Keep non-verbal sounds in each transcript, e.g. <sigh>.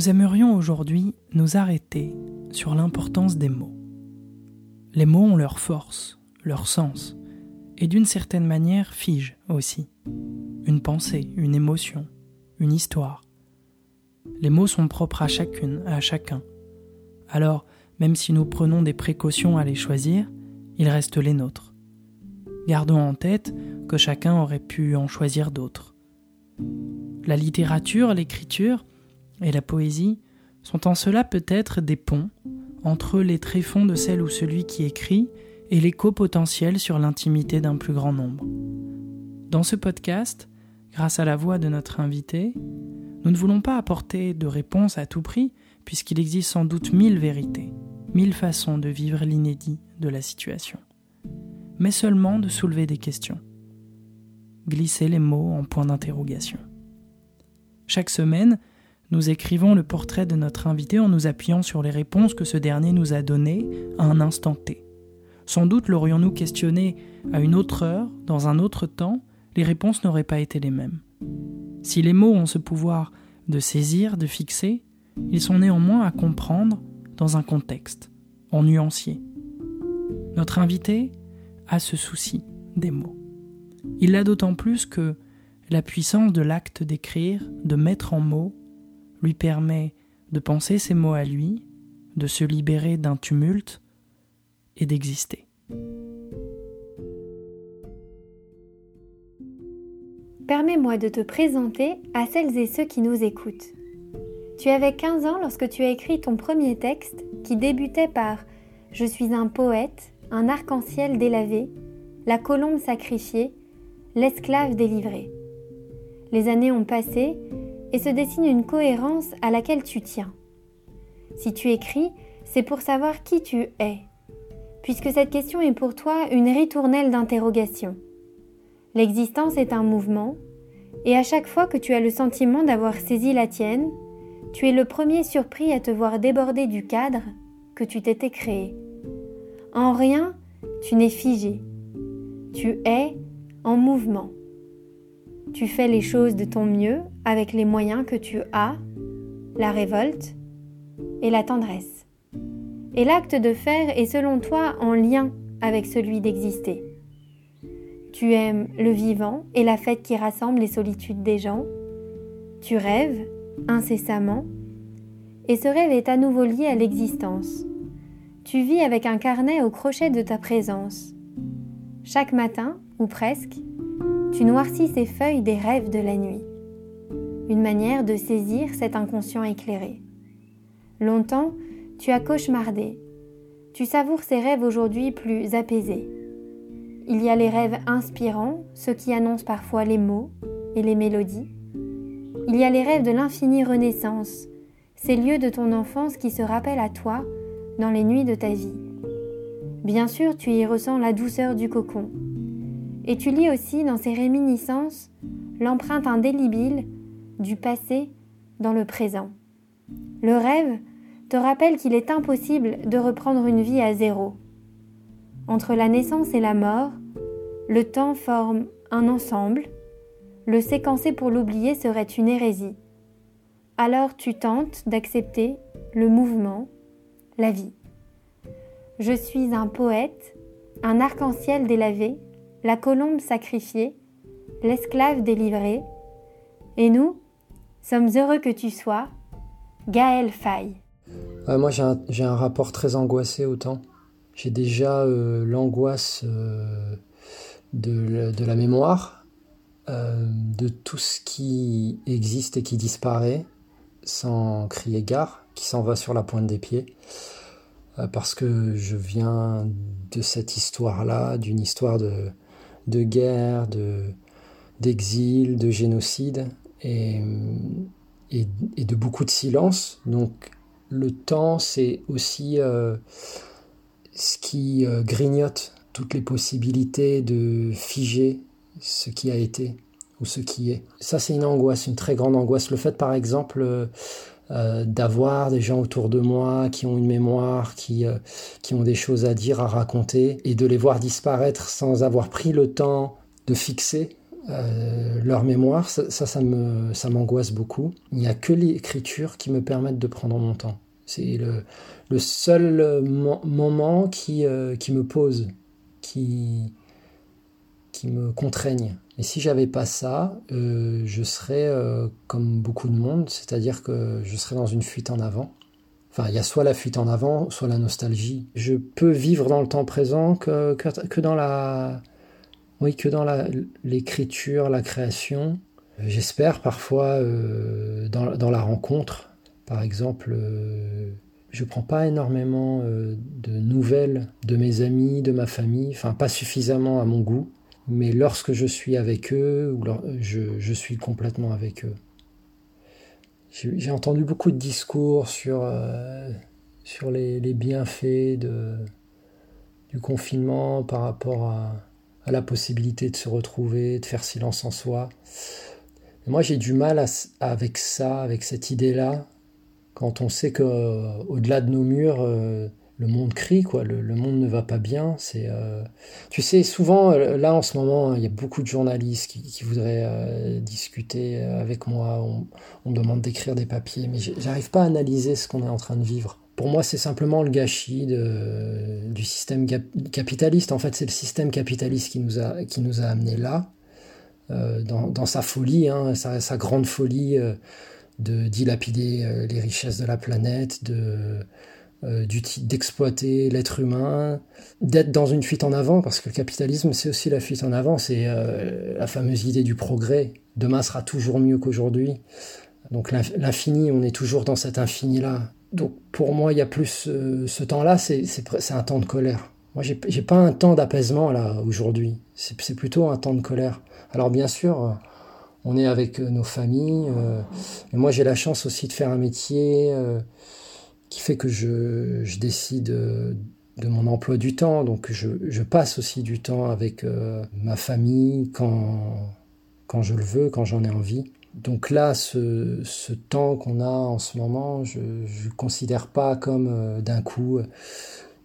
Nous aimerions aujourd'hui nous arrêter sur l'importance des mots. Les mots ont leur force, leur sens, et d'une certaine manière figent aussi. Une pensée, une émotion, une histoire. Les mots sont propres à chacune, à chacun. Alors, même si nous prenons des précautions à les choisir, ils restent les nôtres. Gardons en tête que chacun aurait pu en choisir d'autres. La littérature, l'écriture et la poésie sont en cela peut-être des ponts entre les tréfonds de celle ou celui qui écrit et l'écho potentiel sur l'intimité d'un plus grand nombre. Dans ce podcast, grâce à la voix de notre invité, nous ne voulons pas apporter de réponse à tout prix, puisqu'il existe sans doute mille vérités, mille façons de vivre l'inédit de la situation, mais seulement de soulever des questions, glisser les mots en point d'interrogation. Chaque semaine, nous écrivons le portrait de notre invité en nous appuyant sur les réponses que ce dernier nous a données à un instant T. Sans doute l'aurions-nous questionné à une autre heure, dans un autre temps, les réponses n'auraient pas été les mêmes. Si les mots ont ce pouvoir de saisir, de fixer, ils sont néanmoins à comprendre dans un contexte, en nuancier. Notre invité a ce souci des mots. Il l'a d'autant plus que la puissance de l'acte d'écrire, de mettre en mots, lui permet de penser ses mots à lui, de se libérer d'un tumulte et d'exister. Permets-moi de te présenter à celles et ceux qui nous écoutent. Tu avais 15 ans lorsque tu as écrit ton premier texte qui débutait par Je suis un poète, un arc-en-ciel délavé, la colombe sacrifiée, l'esclave délivré. Les années ont passé et se dessine une cohérence à laquelle tu tiens. Si tu écris, c'est pour savoir qui tu es, puisque cette question est pour toi une ritournelle d'interrogation. L'existence est un mouvement, et à chaque fois que tu as le sentiment d'avoir saisi la tienne, tu es le premier surpris à te voir déborder du cadre que tu t'étais créé. En rien, tu n'es figé. Tu es en mouvement. Tu fais les choses de ton mieux avec les moyens que tu as, la révolte et la tendresse. Et l'acte de faire est selon toi en lien avec celui d'exister. Tu aimes le vivant et la fête qui rassemble les solitudes des gens. Tu rêves incessamment et ce rêve est à nouveau lié à l'existence. Tu vis avec un carnet au crochet de ta présence. Chaque matin, ou presque, tu noircis ces feuilles des rêves de la nuit. Une manière de saisir cet inconscient éclairé. Longtemps, tu as cauchemardé. Tu savoures ces rêves aujourd'hui plus apaisés. Il y a les rêves inspirants, ceux qui annoncent parfois les mots et les mélodies. Il y a les rêves de l'infinie renaissance, ces lieux de ton enfance qui se rappellent à toi dans les nuits de ta vie. Bien sûr, tu y ressens la douceur du cocon, et tu lis aussi dans ces réminiscences l'empreinte indélébile du passé dans le présent. Le rêve te rappelle qu'il est impossible de reprendre une vie à zéro. Entre la naissance et la mort, le temps forme un ensemble. Le séquencer pour l'oublier serait une hérésie. Alors tu tentes d'accepter le mouvement, la vie. Je suis un poète, un arc-en-ciel délavé, la colombe sacrifiée, l'esclave délivré, et nous sommes heureux que tu sois, Gaël Faye. moi j'ai un, rapport très angoissé au temps. J'ai déjà euh, l'angoisse euh, de, la mémoire, euh, de tout ce qui existe et qui disparaît sans crier gare, qui s'en va sur la pointe des pieds parce que je viens de cette histoire-là, d'une histoire de, de guerre, de, d'exil, de génocide et, et, de beaucoup de silence. Donc le temps, c'est aussi euh, ce qui euh, grignote toutes les possibilités de figer ce qui a été ou ce qui est. Ça, c'est une angoisse, une très grande angoisse. Le fait, par exemple, euh, d'avoir des gens autour de moi qui ont une mémoire, qui, qui ont des choses à dire, à raconter, et de les voir disparaître sans avoir pris le temps de fixer leur mémoire, ça, ça, ça m'angoisse beaucoup. Il n'y a que l'écriture qui me permette de prendre mon temps. C'est le, le, seul moment qui, qui me pose, qui, qui me contraignent. Et si j'avais pas ça, euh, je serais euh, comme beaucoup de monde, c'est-à-dire que je serais dans une fuite en avant. Enfin, il y a soit la fuite en avant, soit la nostalgie. Je peux vivre dans le temps présent que, que, dans la, oui, que dans l'écriture, la, création. J'espère parfois euh, dans, dans, la rencontre, par exemple. je prends pas énormément de nouvelles de mes amis, de ma famille, enfin pas suffisamment à mon goût mais lorsque je suis avec eux, je, suis complètement avec eux. J'ai entendu beaucoup de discours sur, euh, les, bienfaits du confinement par rapport à, la possibilité de se retrouver, de faire silence en soi. moi, j'ai du mal avec ça, avec cette idée-là, quand on sait qu'au-delà de nos murs, euh, le monde crie, quoi. Le, monde ne va pas bien. C'est, euh, tu sais, souvent euh, là en ce moment, il y a beaucoup de journalistes qui, voudraient euh, discuter avec moi. On, demande d'écrire des papiers, mais j'arrive pas à analyser ce qu'on est en train de vivre. Pour moi, c'est simplement le gâchis du système capitaliste. En fait, c'est le système capitaliste qui nous a, qui nous a amenés là, dans, sa folie, hein, sa, grande folie de dilapider les richesses de la planète, de euh, d'exploiter l'être humain, d'être dans une fuite en avant, parce que le capitalisme, c'est aussi la fuite en avant, c'est euh, la fameuse idée du progrès. Demain sera toujours mieux qu'aujourd'hui. Donc l'infini, on est toujours dans cet infini-là. Donc pour moi, il y a plus euh, ce temps-là, c'est un temps de colère. Moi, j'ai pas un temps d'apaisement là aujourd'hui. C'est plutôt un temps de colère. Alors bien sûr, on est avec nos familles. moi, j'ai la chance aussi de faire un métier qui fait que je, je décide de mon emploi du temps. Donc je, passe aussi du temps avec euh, ma famille quand, quand je le veux, quand j'en ai envie. Donc là, ce, ce temps qu'on a en ce moment, je ne considère pas comme euh, d'un coup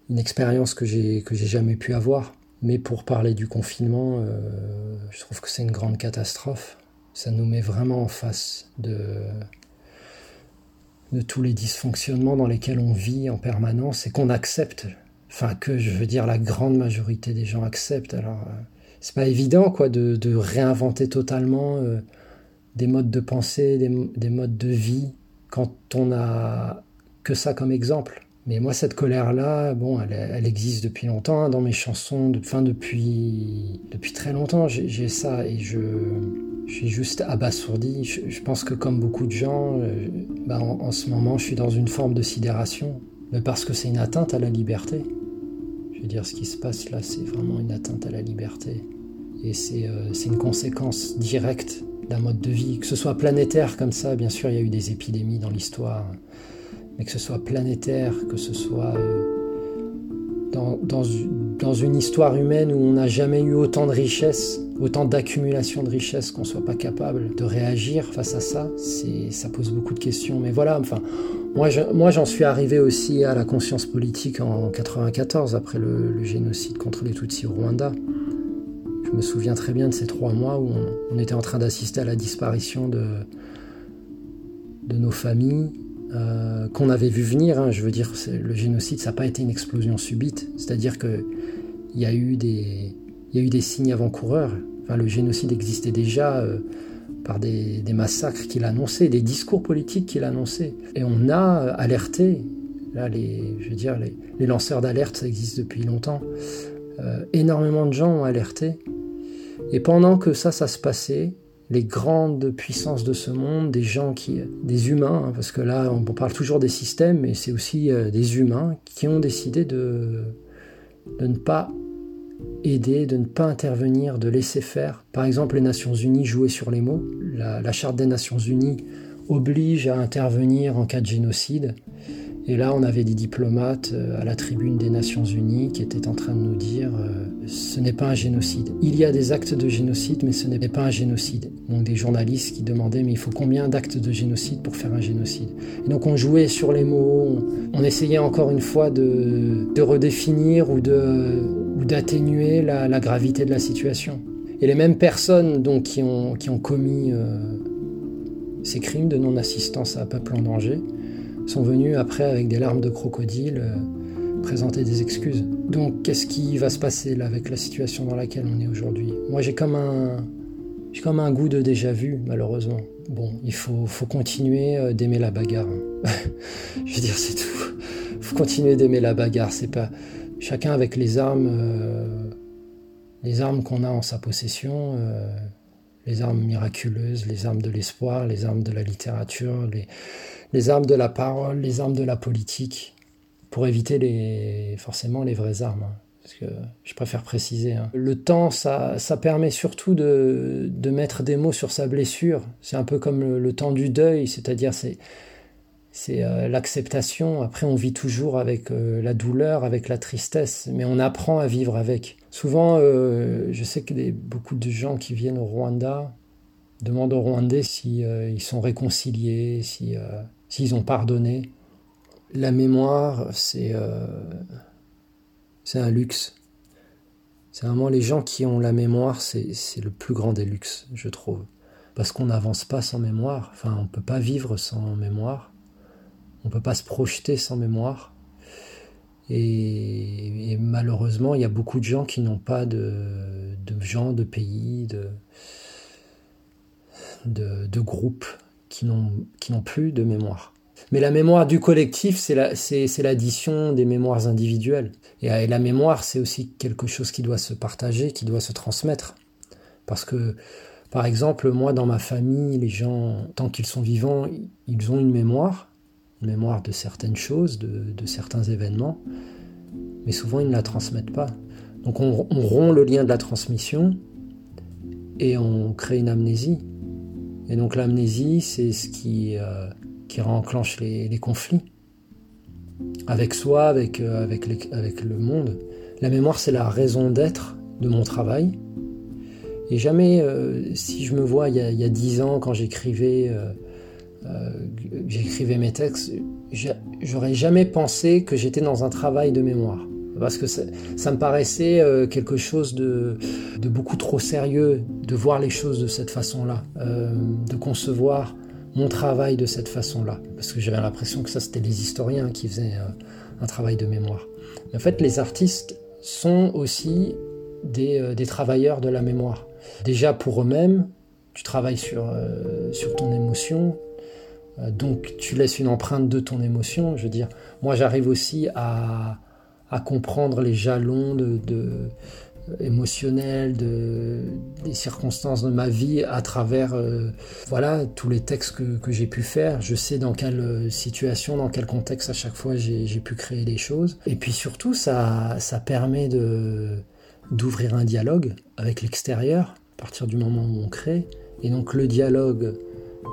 une expérience que j'ai que jamais pu avoir. Mais pour parler du confinement, euh, je trouve que c'est une grande catastrophe. Ça nous met vraiment en face de, de tous les dysfonctionnements dans lesquels on vit en permanence et qu'on accepte. Enfin, que je veux dire, la grande majorité des gens acceptent. Alors, euh, c'est pas évident, quoi, de, de réinventer totalement euh, des modes de pensée, des, des, modes de vie, quand on a que ça comme exemple. Mais moi, cette colère-là, bon, elle, existe depuis longtemps hein, dans mes chansons, de, depuis, depuis très longtemps, j'ai ça et je je suis juste abasourdi. Je, pense que comme beaucoup de gens, euh, bah, en, ce moment, je suis dans une forme de sidération. Mais parce que c'est une atteinte à la liberté. Je veux dire, ce qui se passe là, c'est vraiment une atteinte à la liberté. Et c'est euh, une conséquence directe d'un mode de vie. Que ce soit planétaire comme ça, bien sûr, il y a eu des épidémies dans l'histoire. Mais que ce soit planétaire, que ce soit euh, dans, une histoire humaine où on n'a jamais eu autant de richesses autant d'accumulation de richesses qu'on soit pas capable de réagir face à ça, ça pose beaucoup de questions. Mais voilà, enfin, moi, j'en suis arrivé aussi à la conscience politique en 94 après le, génocide contre les Tutsis au Rwanda. Je me souviens très bien de ces trois mois où on, était en train d'assister à la disparition de de nos familles. Euh, qu'on avait vu venir, hein. je veux dire, le génocide, ça n'a pas été une explosion subite, c'est-à-dire qu'il y a eu des, il y a eu des signes avant-coureurs. Enfin, le génocide existait déjà euh, par des, massacres qu'il annonçait, des discours politiques qu'il annonçait. Et on a alerté, là, les, je veux dire, les, lanceurs d'alerte, ça existe depuis longtemps. Euh, énormément de gens ont alerté. Et pendant que ça, ça se passait, les grandes puissances de ce monde, des gens qui, des humains, hein, parce que là, on parle toujours des systèmes, mais c'est aussi euh, des humains qui ont décidé de, de ne pas aider, de ne pas intervenir, de laisser faire. Par exemple, les Nations Unies jouaient sur les mots. La, Charte des Nations Unies oblige à intervenir en cas de génocide. Et là, on avait des diplomates euh, à la tribune des Nations Unies qui étaient en train de nous dire euh, ce n'est pas un génocide. Il y a des actes de génocide, mais ce n'est pas un génocide. Donc des journalistes qui demandaient mais il faut combien d'actes de génocide pour faire un génocide? Et donc on jouait sur les mots, on, essayait encore une fois de, redéfinir ou d'atténuer la, gravité de la situation. Et les mêmes personnes donc, qui, ont, qui ont commis euh, ces crimes de non-assistance à un peuple en danger sont venus après avec des larmes de crocodile euh, présenter des excuses. Donc qu'est-ce qui va se passer avec la situation dans laquelle on est aujourd'hui? Moi j'ai comme un j'ai comme un goût de déjà vu malheureusement. Bon, il faut, continuer euh, d'aimer la bagarre. Hein. <laughs> Je veux dire c'est tout. Faut continuer d'aimer la bagarre. C'est pas chacun avec les armes, euh, les armes qu'on a en sa possession. les armes miraculeuses, les armes de l'espoir, les armes de la littérature, les, les armes de la parole, les armes de la politique, pour éviter les, forcément les vraies armes. Hein, parce que je préfère préciser. Hein. Le temps, ça, ça permet surtout de, de, mettre des mots sur sa blessure. C'est un peu comme le, temps du deuil, c'est-à-dire c'est euh, l'acceptation. Après, on vit toujours avec euh, la douleur, avec la tristesse, mais on apprend à vivre avec. Souvent, euh, je sais que beaucoup de gens qui viennent au Rwanda demandent aux Rwandais si ils sont réconciliés, si s'ils ont pardonné. La mémoire, c'est euh, c'est un luxe. C'est vraiment les gens qui ont la mémoire, c'est le plus grand des luxes, je trouve. Parce qu'on n'avance pas sans mémoire. Enfin, on ne peut pas vivre sans mémoire. On ne peut pas se projeter sans mémoire. Et, malheureusement, il y a beaucoup de gens qui n'ont pas de, de, gens, de pays, de, de, de groupes qui n'ont plus de mémoire. Mais la mémoire du collectif, c'est l'addition des mémoires individuelles. Et, la mémoire, c'est aussi quelque chose qui doit se partager, qui doit se transmettre. Parce que, par exemple, moi, dans ma famille, les gens, tant qu'ils sont vivants, ils ont une mémoire, une mémoire de certaines choses, de, certains événements, mais souvent ils ne la transmettent pas. Donc on, rompt le lien de la transmission et on crée une amnésie. Et donc l'amnésie, c'est ce qui, euh, enclenche les, conflits avec soi, avec, euh, avec, le monde. La mémoire, c'est la raison d'être de mon travail. Et jamais, euh, si je me vois il y a dix ans, quand j'écrivais j'écrivais mes textes, j'aurais jamais pensé que j'étais dans un travail de mémoire parce que ça, me paraissait euh, quelque chose de, beaucoup trop sérieux de voir les choses de cette façon-là, euh, de concevoir mon travail de cette façon-là, parce que j'avais l'impression que ça c'était les historiens qui faisaient euh, un travail de mémoire. En fait, les artistes sont aussi des, des travailleurs de la mémoire. Déjà pour eux-mêmes, tu travailles sur, sur ton émotion, donc tu laisses une empreinte de ton émotion. Je veux dire, moi j'arrive aussi à, à comprendre les jalons de, émotionnels, de, des circonstances de ma vie à travers euh, voilà tous les textes que, j'ai pu faire. Je sais dans quelle euh, situation, dans quel contexte à chaque fois j'ai pu créer des choses. Et puis surtout, ça, ça permet d'ouvrir un dialogue avec l'extérieur à partir du moment où on crée. Et donc le dialogue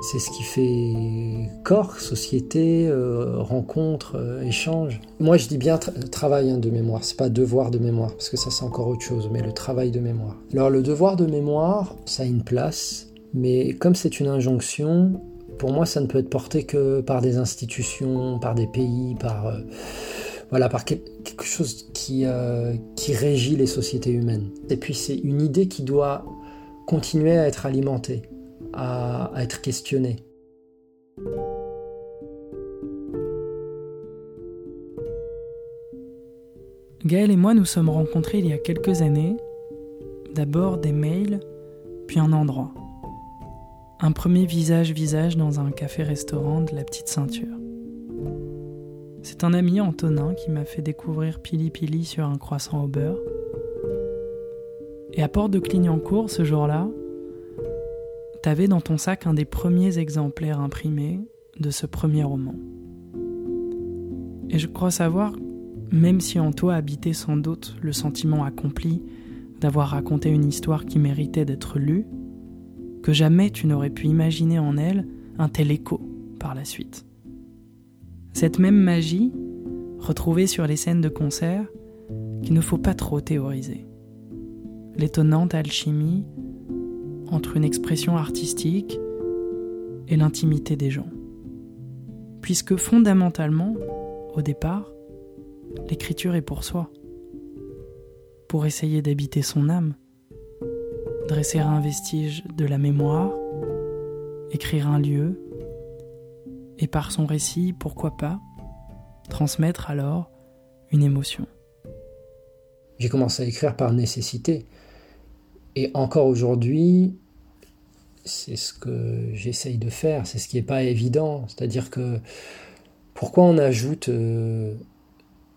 c'est ce qui fait corps, société, euh, rencontre, euh, échange. Moi, je dis bien travail hein, de mémoire, c'est pas devoir de mémoire, parce que ça, c'est encore autre chose, mais le travail de mémoire. Alors, le devoir de mémoire, ça a une place, mais comme c'est une injonction, pour moi, ça ne peut être porté que par des institutions, par des pays, par. Euh, voilà, par quelque chose qui, qui régit les sociétés humaines. Et puis, c'est une idée qui doit continuer à être alimentée à, être questionné. Gaël et moi nous sommes rencontrés il y a quelques années, d'abord des mails, puis un endroit. Un premier visage-visage dans un café-restaurant de la petite ceinture. C'est un ami Antonin qui m'a fait découvrir Pili Pili sur un croissant au beurre. Et à Porte de Clignancourt, ce jour-là, t'avais dans ton sac un des premiers exemplaires imprimés de ce premier roman. Et je crois savoir, même si en toi habitait sans doute le sentiment accompli d'avoir raconté une histoire qui méritait d'être lue, que jamais tu n'aurais pu imaginer en elle un tel écho par la suite. Cette même magie, retrouvée sur les scènes de concert, qu'il ne faut pas trop théoriser. L'étonnante alchimie entre une expression artistique et l'intimité des gens. Puisque fondamentalement, au départ, l'écriture est pour soi, pour essayer d'habiter son âme, dresser un vestige de la mémoire, écrire un lieu, et par son récit, pourquoi pas, transmettre alors une émotion. J'ai commencé à écrire par nécessité. Et encore aujourd'hui, c'est ce que j'essaye de faire, c'est ce qui n'est pas évident. C'est-à-dire que pourquoi on ajoute euh,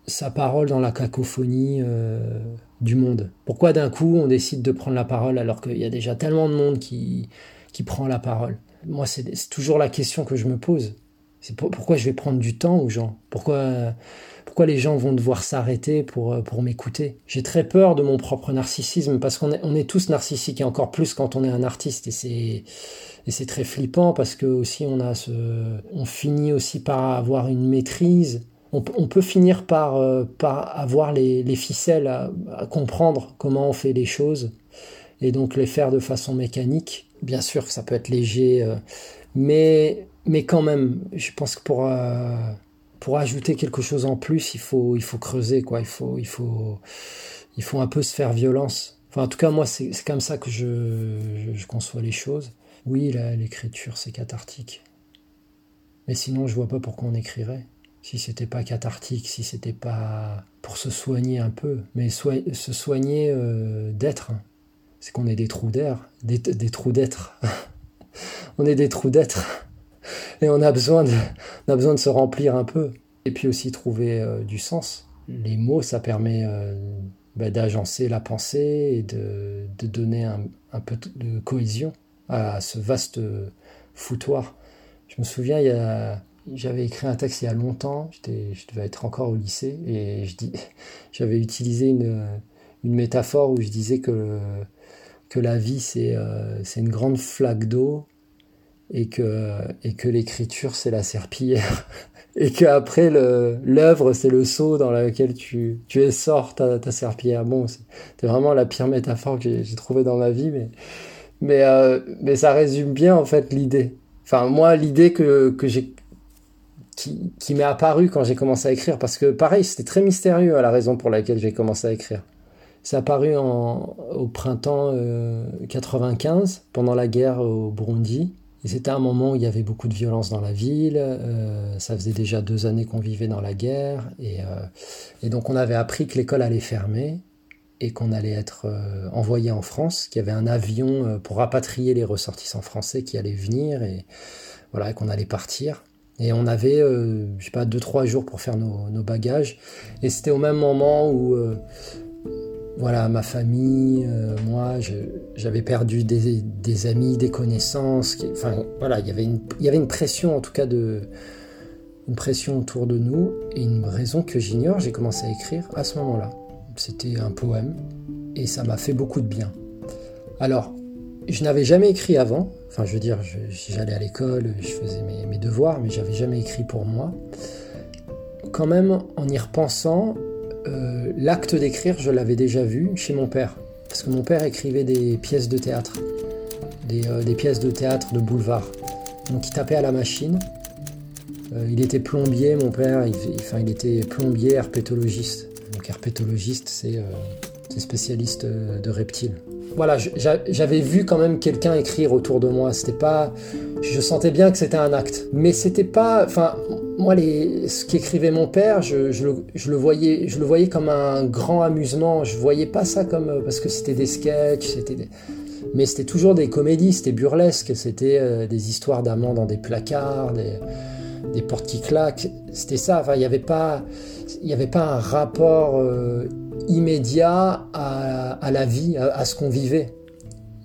sa parole dans la cacophonie euh, du monde? Pourquoi d'un coup on décide de prendre la parole alors qu'il y a déjà tellement de monde qui, qui prend la parole? Moi, c'est toujours la question que je me pose. C'est pourquoi je vais prendre du temps aux gens? Pourquoi pourquoi les gens vont devoir s'arrêter pour, euh, pour m'écouter? J'ai très peur de mon propre narcissisme parce qu'on est, on est tous narcissiques et encore plus quand on est un artiste et c'est et c'est très flippant parce que aussi on a ce on finit aussi par avoir une maîtrise. On, peut finir par, euh, par avoir les, les ficelles à, comprendre comment on fait les choses et donc les faire de façon mécanique. Bien sûr que ça peut être léger euh, mais mais quand même je pense que pour pour ajouter quelque chose en plus, il faut, il faut creuser, quoi. Il faut, il faut, il faut un peu se faire violence. Enfin, en tout cas, moi, c'est comme ça que je, je, conçois les choses. Oui, l'écriture, c'est cathartique. Mais sinon, je vois pas pourquoi on écrirait. Si c'était pas cathartique, si c'était pas pour se soigner un peu, mais se soigner euh, d'être, c'est qu'on est des trous d'air, des, des trous d'être. <laughs> on est des trous d'être. Et on a besoin de, a besoin de se remplir un peu. Et puis aussi trouver euh, du sens. Les mots, ça permet euh, bah, d'agencer la pensée et de, de donner un, un, peu de cohésion à ce vaste foutoir. Je me souviens, il y a, j'avais écrit un texte il y a longtemps, je devais être encore au lycée, et <laughs> j'avais utilisé une, une, métaphore où je disais que, que la vie, c'est euh, c'est une grande flaque d'eau et que, et que l'écriture c'est la serpillière <laughs> et qu'après l'œuvre c'est le seau dans lequel tu, tu essors ta, ta serpillière. Bon, c'est vraiment la pire métaphore que j'ai trouvée dans ma vie, mais, mais, euh, mais ça résume bien en fait l'idée. Enfin, moi, l'idée que, que j'ai qui, qui m'est apparue quand j'ai commencé à écrire, parce que pareil, c'était très mystérieux à la raison pour laquelle j'ai commencé à écrire. C'est apparu en, au printemps 95, euh, pendant la guerre au Burundi. C'était un moment où il y avait beaucoup de violence dans la ville. Euh, ça faisait déjà deux années qu'on vivait dans la guerre. Et, euh, et donc on avait appris que l'école allait fermer et qu'on allait être euh, envoyé en France, qu'il y avait un avion pour rapatrier les ressortissants français qui allaient venir et voilà qu'on allait partir. Et on avait, je sais pas, deux trois jours pour faire nos bagages. Et c'était au même moment où voilà, ma famille, euh, moi, j'avais perdu des, amis, des connaissances. enfin, voilà, il y avait une, pression, en tout cas, une pression autour de nous. Et une raison que j'ignore, j'ai commencé à écrire à ce moment-là. C'était un poème et ça m'a fait beaucoup de bien. Alors, je n'avais jamais écrit avant. Enfin, je veux dire, j'allais à l'école, je faisais mes, mes devoirs, mais j'avais jamais écrit pour moi. Quand même, en y repensant, euh, l'acte d'écrire, je l'avais déjà vu chez mon père. Parce que mon père écrivait des pièces de théâtre, des, euh, pièces de théâtre de boulevard. Donc il tapait à la machine. Euh, il était plombier, mon père, enfin, il était plombier herpétologiste. Donc herpétologiste, c'est spécialiste de reptiles voilà, j'avais vu quand même quelqu'un écrire autour de moi. C'était pas, je sentais bien que c'était un acte, mais c'était pas, enfin, moi les, ce qu'écrivait mon père, je, le, voyais, comme un grand amusement. Je voyais pas ça comme parce que c'était des sketchs, c'était mais c'était toujours des comédies, c'était burlesque, c'était euh, des histoires d'amants dans des placards, des, des portes qui claquent. C'était ça. Il n'y avait pas, avait pas un rapport. Euh, immédiat à, la vie, à, ce qu'on vivait.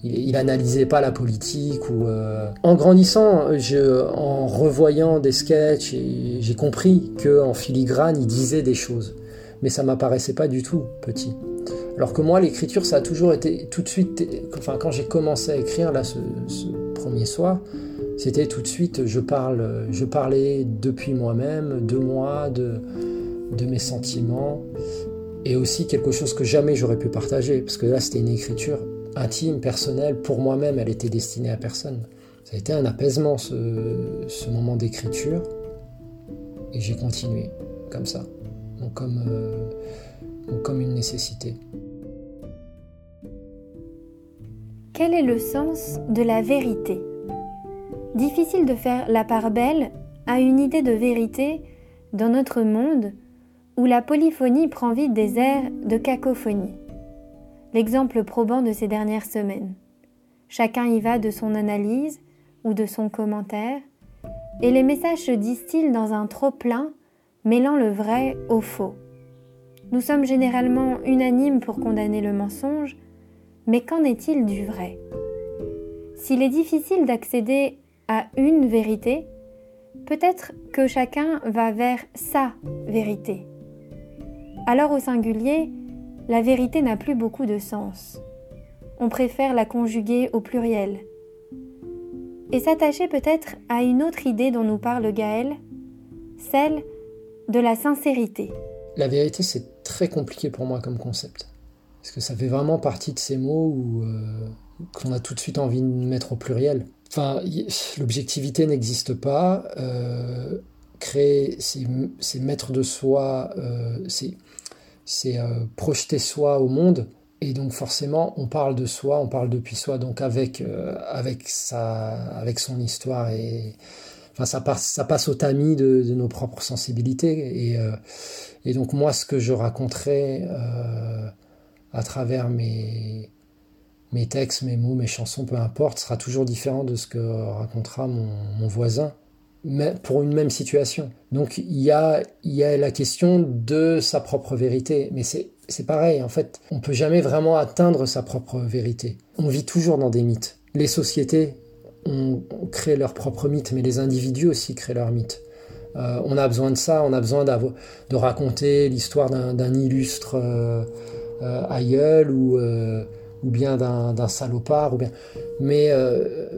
Il, n'analysait pas la politique ou euh, en grandissant, je, en revoyant des sketchs, j'ai compris que en filigrane, il disait des choses, mais ça m'apparaissait pas du tout petit. Alors que moi, l'écriture, ça a toujours été tout de suite. Enfin, quand j'ai commencé à écrire là, ce, premier soir, c'était tout de suite. Je parle, je parlais depuis moi-même, de moi, de, de mes sentiments et aussi quelque chose que jamais j'aurais pu partager, parce que là c'était une écriture intime, personnelle, pour moi-même, elle était destinée à personne. Ça a été un apaisement ce, moment d'écriture, et j'ai continué comme ça, comme, euh, comme une nécessité. Quel est le sens de la vérité? Difficile de faire la part belle à une idée de vérité dans notre monde où la polyphonie prend vite des airs de cacophonie. L'exemple probant de ces dernières semaines. Chacun y va de son analyse ou de son commentaire, et les messages se distillent dans un trop-plein, mêlant le vrai au faux. Nous sommes généralement unanimes pour condamner le mensonge, mais qu'en est-il du vrai? S'il est difficile d'accéder à une vérité, peut-être que chacun va vers sa vérité. Alors au singulier, la vérité n'a plus beaucoup de sens. On préfère la conjuguer au pluriel. Et s'attacher peut-être à une autre idée dont nous parle Gaël, celle de la sincérité. La vérité, c'est très compliqué pour moi comme concept. Parce que ça fait vraiment partie de ces mots où, euh, qu'on a tout de suite envie de mettre au pluriel. Enfin, l'objectivité n'existe pas. Euh, créer, c'est mettre de soi, euh, c'est euh, projeter soi au monde. Et donc forcément, on parle de soi, on parle depuis soi, donc avec, euh, avec, sa, avec son histoire. Et, enfin, ça, passe, ça passe au tamis de, nos propres sensibilités. Et, euh, et, donc moi, ce que je raconterai à travers mes, mes textes, mes mots, mes chansons, peu importe, sera toujours différent de ce que racontera mon, mon voisin pour une même situation. Donc il y a, la question de sa propre vérité, mais c'est pareil, en fait, on peut jamais vraiment atteindre sa propre vérité. On vit toujours dans des mythes. Les sociétés ont, créé leurs propres mythes, mais les individus aussi créent leurs mythes. Euh, on a besoin de ça, on a besoin de raconter l'histoire d'un illustre euh, euh, aïeul ou, ou bien d'un salopard, ou bien... mais,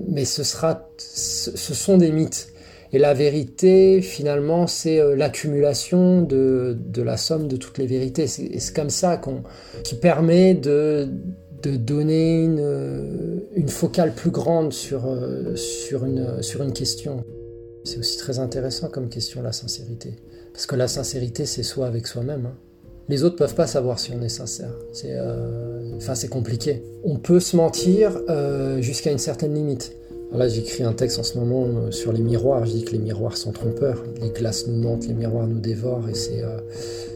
mais ce, sera, ce sont des mythes. Et la vérité, finalement, c'est euh, l'accumulation de, la somme de toutes les vérités. C'est comme ça qu'on, qui permet de, donner une, euh, une, focale plus grande sur, euh, sur, une, sur une question. C'est aussi très intéressant comme question, la sincérité. Parce que la sincérité, c'est soi avec soi-même. Hein. Les autres peuvent pas savoir si on est sincère. C'est, enfin, c'est compliqué. On peut se mentir jusqu'à une certaine limite. Là, j'écris un texte en ce moment euh, sur les miroirs. Je dis que les miroirs sont trompeurs. Les glaces nous mentent, les miroirs nous dévorent. Et c'est, euh,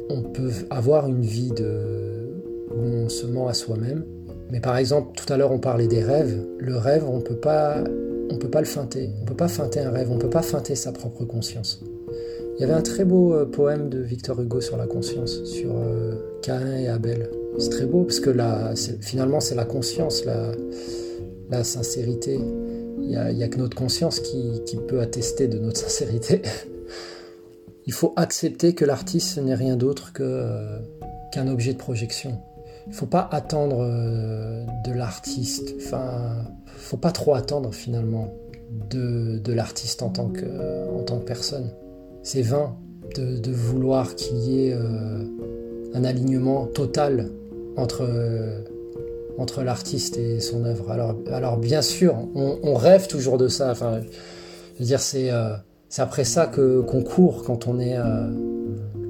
on peut avoir une vie où on se ment à soi-même. Mais par exemple, tout à l'heure, on parlait des rêves. Le rêve, on peut pas, on peut pas le feinter. On peut pas feinter un rêve. On peut pas feinter sa propre conscience. Il y avait un très beau euh, poème de Victor Hugo sur la conscience, sur Cain et Abel. C'est très beau parce que là, finalement, c'est la conscience, la sincérité. Il n'y a, que notre conscience qui, peut attester de notre <laughs> sincérité. Il faut accepter que l'artiste n'est rien d'autre euh, qu'un objet de projection. Il ne faut pas attendre euh, de l'artiste, enfin, faut pas trop attendre finalement de, l'artiste en, tant que, en tant que personne. C'est vain de, vouloir qu'il y ait euh, un alignement total entre entre l'artiste et son œuvre. Alors, alors bien sûr, on, rêve toujours de ça. Enfin, dire, c'est euh, c'est après ça que qu'on court quand on est euh,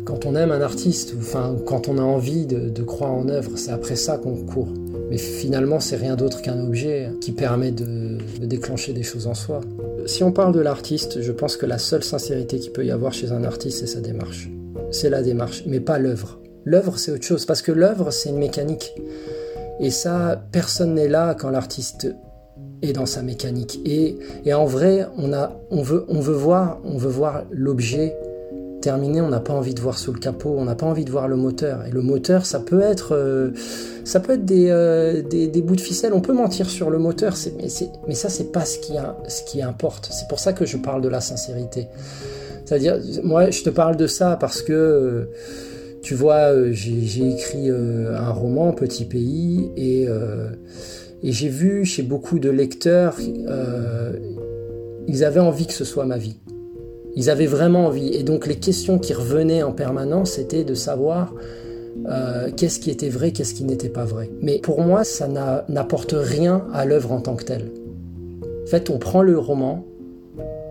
quand on aime un artiste, ou enfin quand on a envie de, croire en œuvre. C'est après ça qu'on court. Mais finalement, c'est rien d'autre qu'un objet qui permet de, de, déclencher des choses en soi. Si on parle de l'artiste, je pense que la seule sincérité qu'il peut y avoir chez un artiste, c'est sa démarche. C'est la démarche, mais pas l'œuvre. L'œuvre, c'est autre chose, parce que l'œuvre, c'est une mécanique. Et ça, personne n'est là quand l'artiste est dans sa mécanique. Et, en vrai, on, veut, voir, l'objet terminé, on n'a pas envie de voir sous le capot, on n'a pas envie de voir le moteur. Et le moteur, ça peut être, euh, ça peut être des, euh, des, bouts de ficelle. On peut mentir sur le moteur, mais, mais ça, c'est pas ce qui, ce qui importe. C'est pour ça que je parle de la sincérité. C'est-à-dire, moi, je te parle de ça parce que euh, tu vois, euh, j'ai écrit euh, un roman, Petit Pays, euh, et, j'ai vu chez beaucoup de lecteurs, ils avaient envie que ce soit ma vie. Ils avaient vraiment envie. Et donc les questions qui revenaient en permanence, c'était de savoir qu'est-ce qui était vrai, qu'est-ce qui n'était pas vrai. Mais pour moi, ça n'apporte rien à l'œuvre en tant que telle. En fait, on prend le roman,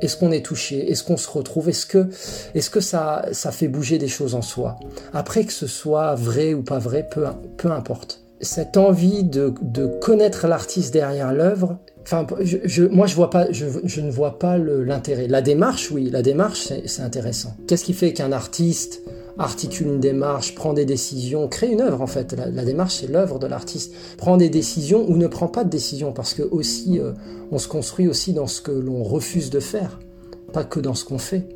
est-ce qu'on est touché? Est-ce qu'on se retrouve? Est-ce que, est que ça, ça fait bouger des choses en soi? Après que ce soit vrai ou pas vrai, peu, peu importe. cette envie de, connaître l'artiste derrière l'œuvre, enfin, je, moi je vois pas, je, ne vois pas l'intérêt. La démarche, oui, la démarche c'est intéressant. Qu'est-ce qui fait qu'un artiste articule une démarche, prend des décisions, crée une œuvre en fait. La, démarche c'est l'œuvre de l'artiste. Prend des décisions ou ne prend pas de décisions parce que aussi euh, on se construit aussi dans ce que l'on refuse de faire, pas que dans ce qu'on fait.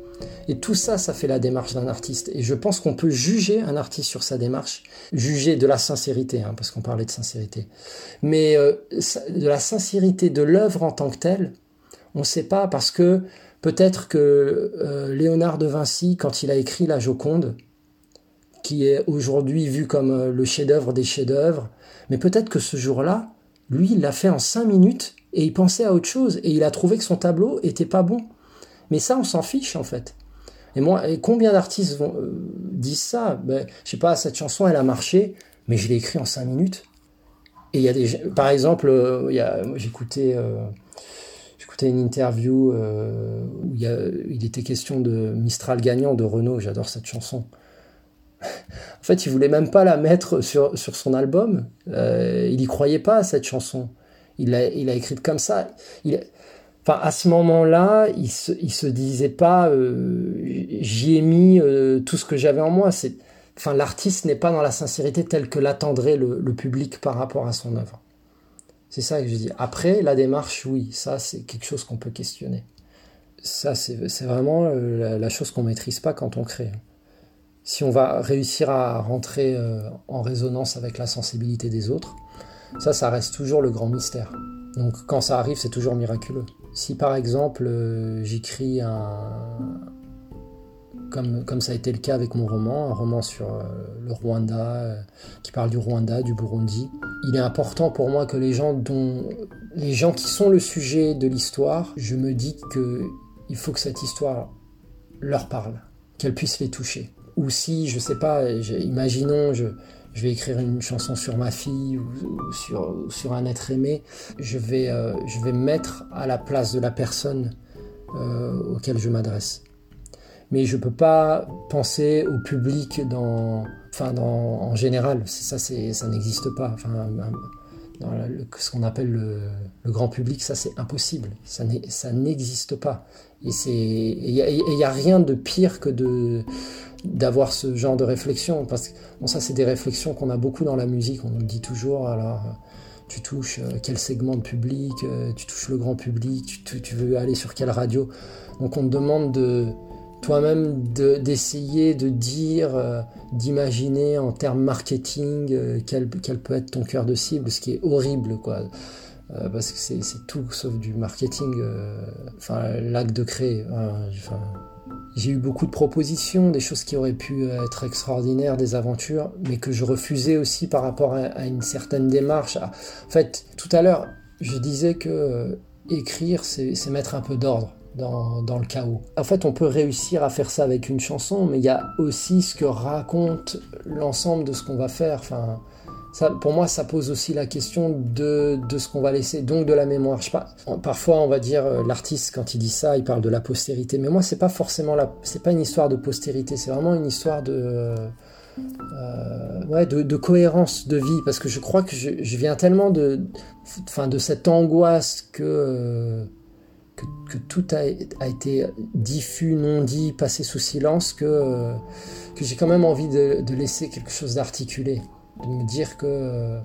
Et tout ça, ça fait la démarche d'un artiste. Et je pense qu'on peut juger un artiste sur sa démarche, juger de la sincérité, hein, parce qu'on parlait de sincérité. Mais euh, de la sincérité de l'œuvre en tant que telle, on ne sait pas, parce que peut-être que euh, Léonard de Vinci, quand il a écrit La Joconde, qui est aujourd'hui vu comme euh, le chef-d'œuvre des chefs-d'œuvre, mais peut-être que ce jour-là, lui, il l'a fait en cinq minutes et il pensait à autre chose et il a trouvé que son tableau était pas bon. Mais ça, on s'en fiche en fait. Et moi, combien d'artistes euh, disent ça? Ben, Je sais pas, cette chanson, elle a marché, mais je l'ai écrit en cinq minutes. Et il y a des, par exemple, euh, j'écoutais, une interview où il, était question de Mistral gagnant de Renault. J'adore cette chanson. En fait, il voulait même pas la mettre sur, sur son album. il y croyait pas à cette chanson. Il l'a, il a écrite comme ça. Enfin, à ce moment-là, il se, se disait pas, euh, j'y ai mis euh, tout ce que j'avais en moi. Enfin, l'artiste n'est pas dans la sincérité telle que l'attendrait le, public par rapport à son œuvre. C'est ça que je dis. Après, la démarche, oui, ça, c'est quelque chose qu'on peut questionner. Ça, c'est, vraiment euh, la, chose qu'on maîtrise pas quand on crée. Si on va réussir à rentrer en résonance avec la sensibilité des autres, ça, ça reste toujours le grand mystère. Donc, quand ça arrive, c'est toujours miraculeux. Si par exemple euh, j'écris un, comme, comme, ça a été le cas avec mon roman, un roman sur euh, le Rwanda, euh, qui parle du Rwanda, du Burundi, il est important pour moi que les gens dont les gens qui sont le sujet de l'histoire, je me dis que il faut que cette histoire leur parle, qu'elle puisse les toucher. Ou si, je sais pas, imaginons, je, vais écrire une chanson sur ma fille ou, sur, un être aimé, je vais, euh, je vais me mettre à la place de la personne euh, auquel je m'adresse. Mais je ne peux pas penser au public dans, enfin en général, ça, ça n'existe pas. Enfin, ce qu'on appelle le, grand public, ça c'est impossible, ça n'existe pas. Et il n'y a, rien de pire que de d'avoir ce genre de réflexion. Parce que ça, c'est des réflexions qu'on a beaucoup dans la musique. On nous dit toujours. Alors, tu touches euh, quel segment de public euh, Tu touches le grand public tu, veux aller sur quelle radio Donc, on te demande de toi-même d'essayer de, dire, euh, d'imaginer en termes marketing quel, quel, peut être ton cœur de cible, ce qui est horrible, quoi. parce que c'est tout sauf du marketing, enfin l'acte de créer. Enfin, j'ai eu beaucoup de propositions, des choses qui auraient pu être extraordinaires, des aventures, mais que je refusais aussi par rapport à, une certaine démarche. En fait, tout à l'heure, je disais que euh, écrire, c'est mettre un peu d'ordre. Dans, le chaos. En fait, on peut réussir à faire ça avec une chanson, mais il y a aussi ce que raconte l'ensemble de ce qu'on va faire. Pour moi, ça pose aussi la question de, ce qu'on va laisser, donc de la mémoire. Parfois, on va dire, euh, l'artiste, quand il dit ça, il parle de la postérité. Mais moi, c'est pas forcément la, c'est pas une histoire de postérité, c'est vraiment une histoire de, euh, cohérence de vie. Parce que je crois que je, viens tellement de, enfin, de cette angoisse que, euh, tout a, été diffus, non dit, passé sous silence, que, j'ai quand même envie de laisser quelque chose d'articulé de me dire que euh,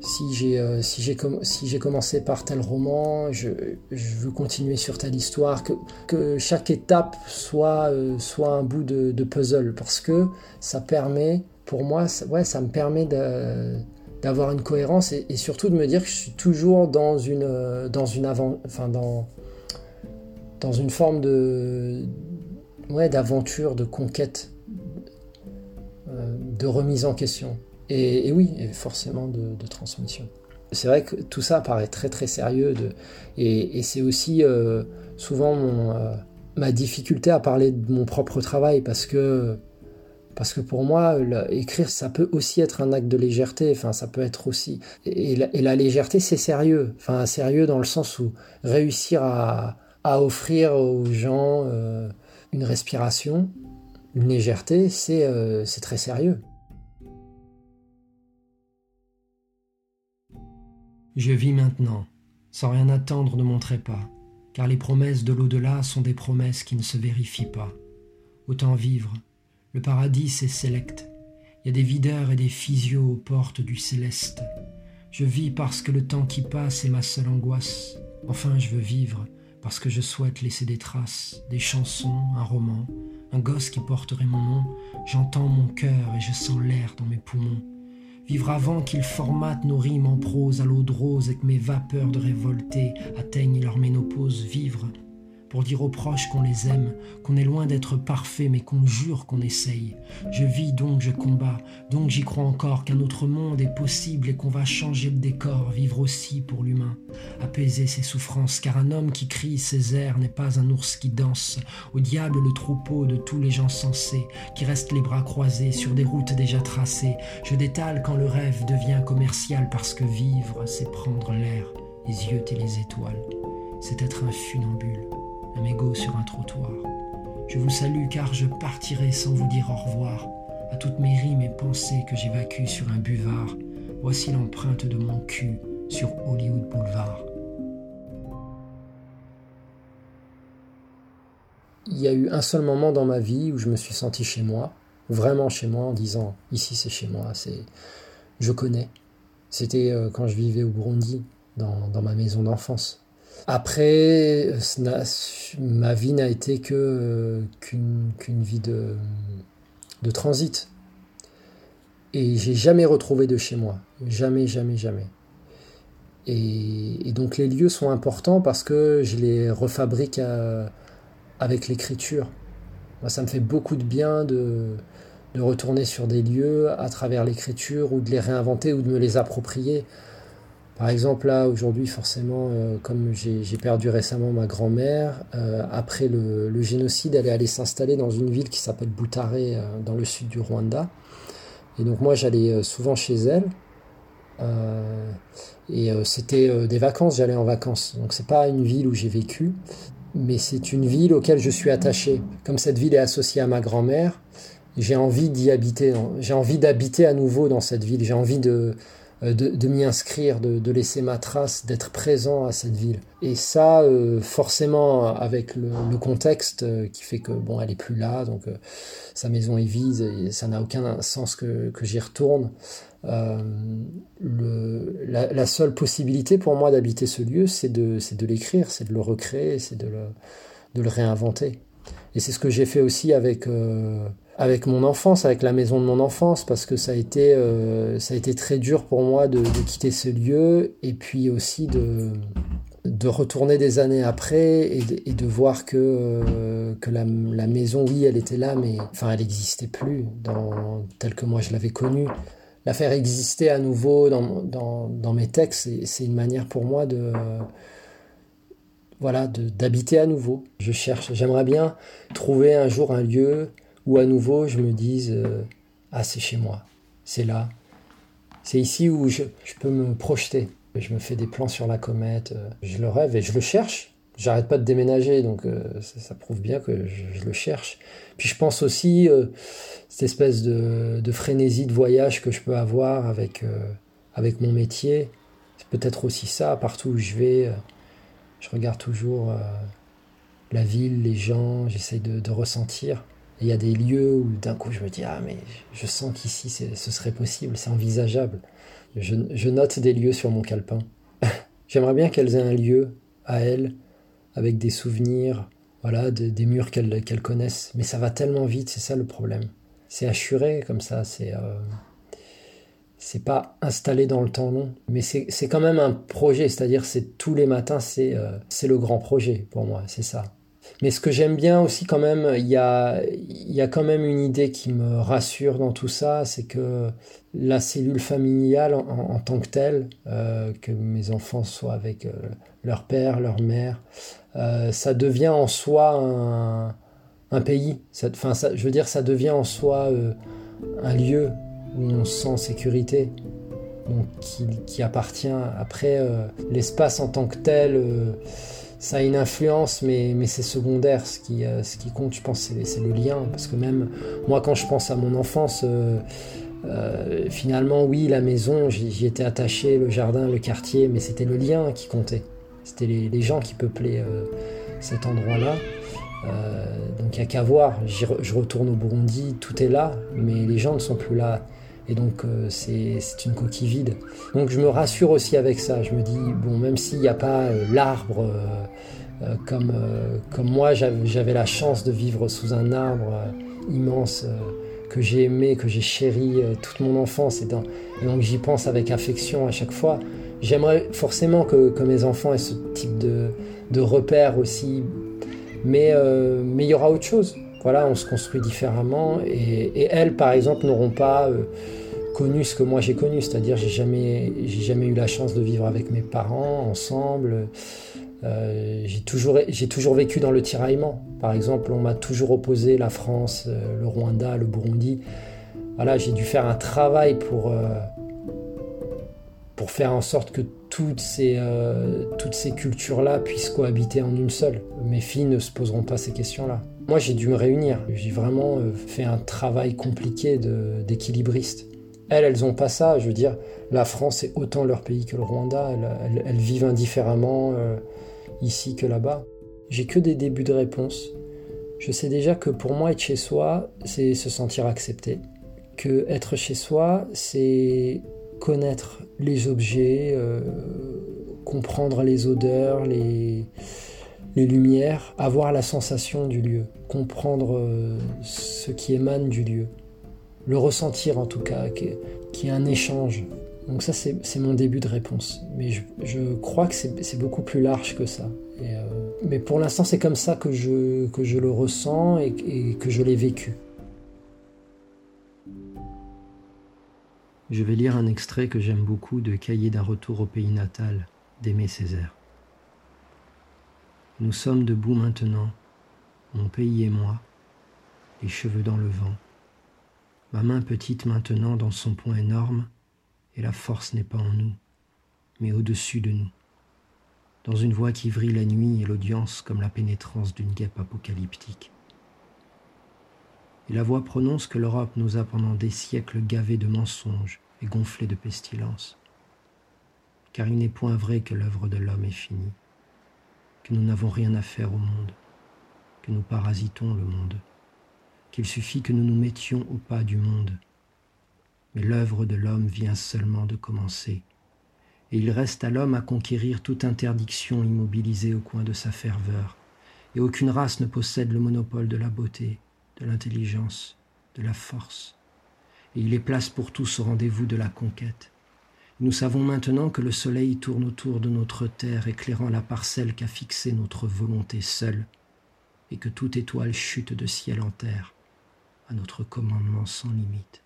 si j'ai euh, si j'ai commencé par tel roman, je, veux continuer sur telle histoire, que, que chaque étape soit euh, soit un bout de, puzzle. Parce que ça permet pour moi ça, ouais ça me permet d'avoir une cohérence et, et, surtout de me dire que je suis toujours dans une dans une avant enfin dans dans une forme de ouais d'aventure de conquête de remise en question. Et, oui, et forcément de, transmission. C'est vrai que tout ça paraît très très sérieux et, c'est aussi euh, souvent euh, ma difficulté à parler de mon propre travail parce que parce que pour moi, écrire, ça peut aussi être un acte de légèreté. Enfin, ça peut être aussi. Et la, légèreté, c'est sérieux. Enfin, sérieux dans le sens où réussir à, à offrir aux gens euh, une respiration, une légèreté, c'est très sérieux. Je vis maintenant, sans rien attendre de mon trépas, car les promesses de l'au-delà sont des promesses qui ne se vérifient pas. Autant vivre. Le paradis, c'est sélect. Il y a des videurs et des physios aux portes du céleste. Je vis parce que le temps qui passe est ma seule angoisse. Enfin, je veux vivre parce que je souhaite laisser des traces, des chansons, un roman, un gosse qui porterait mon nom. J'entends mon cœur et je sens l'air dans mes poumons. Vivre avant qu'ils formatent nos rimes en prose à l'eau de rose et que mes vapeurs de révolté atteignent leur ménopause. Vivre pour dire aux proches qu'on les aime, qu'on est loin d'être parfait, mais qu'on jure qu'on essaye. Je vis donc, je combats, donc j'y crois encore qu'un autre monde est possible et qu'on va changer le décor, vivre aussi pour l'humain, apaiser ses souffrances, car un homme qui crie ses airs n'est pas un ours qui danse. Au diable le troupeau de tous les gens sensés, qui restent les bras croisés sur des routes déjà tracées. Je détale quand le rêve devient commercial, parce que vivre, c'est prendre l'air, les yeux et les étoiles. C'est être un funambule un mégot sur un trottoir. Je vous salue car je partirai sans vous dire au revoir à toutes mes rimes et pensées que j'évacue sur un buvard. Voici l'empreinte de mon cul sur Hollywood Boulevard. Il y a eu un seul moment dans ma vie où je me suis senti chez moi, vraiment chez moi, en disant ici c'est chez moi, c'est je connais. C'était euh, quand je vivais au Burundi, dans ma maison d'enfance. Après, ma vie n'a été que qu'une vie de, transit. Et j'ai jamais retrouvé de chez moi. Jamais, jamais, jamais. Et, donc les lieux sont importants parce que je les refabrique avec l'écriture. Moi, ça me fait beaucoup de bien de retourner sur des lieux à travers l'écriture ou de les réinventer ou de me les approprier. Par exemple, là, aujourd'hui, forcément, euh, comme j'ai perdu récemment ma grand-mère, euh, après le, génocide, elle est allée s'installer dans une ville qui s'appelle Boutaré, euh, dans le sud du Rwanda. Et donc, moi, j'allais souvent chez elle. et c'était des vacances, j'allais en vacances. Donc, c'est pas une ville où j'ai vécu, mais c'est une ville auquel je suis attaché. Comme cette ville est associée à ma grand-mère, j'ai envie d'y habiter. J'ai envie d'habiter à nouveau dans cette ville. J'ai envie de euh, de, m'y inscrire, de, laisser ma trace, d'être présent à cette ville. Et ça, euh, forcément, avec le, contexte euh, qui fait que bon, elle est plus là, donc sa maison est vide et ça n'a aucun sens que, j'y retourne. la, seule possibilité pour moi d'habiter ce lieu, c'est de, de l'écrire, c'est de le recréer, c'est de le, de le réinventer. Et c'est ce que j'ai fait aussi avec avec mon enfance, avec la maison de mon enfance, parce que ça a été, euh, ça a été très dur pour moi de, quitter ce lieu et puis aussi de, de retourner des années après et de, voir que, euh, que la, maison, oui, elle était là, mais enfin, elle n'existait plus dans, telle que moi je l'avais connue. La faire exister à nouveau dans, dans, mes textes, c'est une manière pour moi de voilà d'habiter à nouveau. Je cherche, j'aimerais bien trouver un jour un lieu où à nouveau je me dise euh, Ah, c'est chez moi, c'est là. C'est ici où je, peux me projeter. Je me fais des plans sur la comète, euh, je le rêve et je le cherche. J'arrête pas de déménager, donc euh, ça, prouve bien que je, le cherche. Puis je pense aussi cette espèce de, frénésie de voyage que je peux avoir avec, avec mon métier. C'est peut-être aussi ça, partout où je vais, je regarde toujours la ville, les gens, j'essaye de ressentir il y a des lieux où d'un coup je me dis ah mais je sens qu'ici ce serait possible, c'est envisageable. Je, note des lieux sur mon calepin. <laughs> J'aimerais bien qu'elles aient un lieu à elles avec des souvenirs, voilà, des murs qu'elles connaissent. Mais ça va tellement vite, c'est ça le problème. C'est assuré comme ça, c'est euh, pas installé dans le temps long, mais c'est quand même un projet, c'est-à-dire c'est tous les matins, c'est euh, c'est le grand projet pour moi, c'est ça. Mais ce que j'aime bien aussi quand même, il y a, y a quand même une idée qui me rassure dans tout ça, c'est que la cellule familiale en, tant que telle, euh, que mes enfants soient avec euh, leur père, leur mère, euh, ça devient en soi un, pays. Ça, je veux dire, ça devient en soi un lieu où on se sent en sécurité. Donc, qui appartient après l'espace en tant que tel ça a une influence, mais, c'est secondaire. Ce qui, euh, ce qui compte, je pense, c'est le lien. Parce que même moi, quand je pense à mon enfance, euh, finalement, oui, la maison, j'y étais attaché, le jardin, le quartier, mais c'était le lien qui comptait. C'était les, gens qui peuplaient cet endroit-là. donc il n'y a qu'à voir, je retourne au Burundi, tout est là, mais les gens ne sont plus là. Et donc euh, c'est une coquille vide. Donc je me rassure aussi avec ça. Je me dis, bon, même s'il n'y a pas euh, l'arbre euh, comme, comme moi, j'avais la chance de vivre sous un arbre immense que j'ai aimé, que j'ai chéri toute mon enfance. Et, donc j'y pense avec affection à chaque fois. J'aimerais forcément que, que, mes enfants aient ce type de, de repères aussi. Mais mais il y aura autre chose voilà, on se construit différemment. Et, elles, par exemple, n'auront pas euh, connu ce que moi j'ai connu, c'est-à-dire j'ai jamais, j'ai jamais eu la chance de vivre avec mes parents ensemble. Euh, j'ai toujours, j'ai toujours vécu dans le tiraillement. Par exemple, on m'a toujours opposé la France, euh, le Rwanda, le Burundi. Voilà, j'ai dû faire un travail pour pour faire en sorte que toutes ces, toutes ces cultures-là puissent cohabiter en une seule. Mes filles ne se poseront pas ces questions-là. Moi, j'ai dû me réunir. J'ai vraiment euh, fait un travail compliqué d'équilibriste. Elles, elles n'ont pas ça. Je veux dire, la France est autant leur pays que le Rwanda. Elles, vivent indifféremment euh, ici que là-bas. J'ai que des débuts de réponse. Je sais déjà que pour moi, être chez soi, c'est se sentir accepté. Que être chez soi, c'est connaître les objets, euh, comprendre les odeurs, les, les lumières, avoir la sensation du lieu, comprendre euh, ce qui émane du lieu, le ressentir en tout cas, qu'il y ait un échange. Donc ça c'est mon début de réponse. Mais je, crois que c'est beaucoup plus large que ça. Euh, mais pour l'instant c'est comme ça que je, que je le ressens et, et que je l'ai vécu. Je vais lire un extrait que j'aime beaucoup de Cahier d'un retour au pays natal d'Aimé Césaire. Nous sommes debout maintenant, mon pays et moi, les cheveux dans le vent. Ma main petite maintenant dans son poing énorme, et la force n'est pas en nous, mais au-dessus de nous. Dans une voix qui vrille la nuit et l'audience comme la pénétrance d'une guêpe apocalyptique. Et la voix prononce que l'Europe nous a pendant des siècles gavés de mensonges et gonflés de pestilence. Car il n'est point vrai que l'œuvre de l'homme est finie que nous n'avons rien à faire au monde, que nous parasitons le monde, qu'il suffit que nous nous mettions au pas du monde. Mais l'œuvre de l'homme vient seulement de commencer, et il reste à l'homme à conquérir toute interdiction immobilisée au coin de sa ferveur, et aucune race ne possède le monopole de la beauté, de l'intelligence, de la force, et il est place pour tous au rendez-vous de la conquête. Nous savons maintenant que le soleil tourne autour de notre terre, éclairant la parcelle qu'a fixée notre volonté seule, et que toute étoile chute de ciel en terre, à notre commandement sans limite.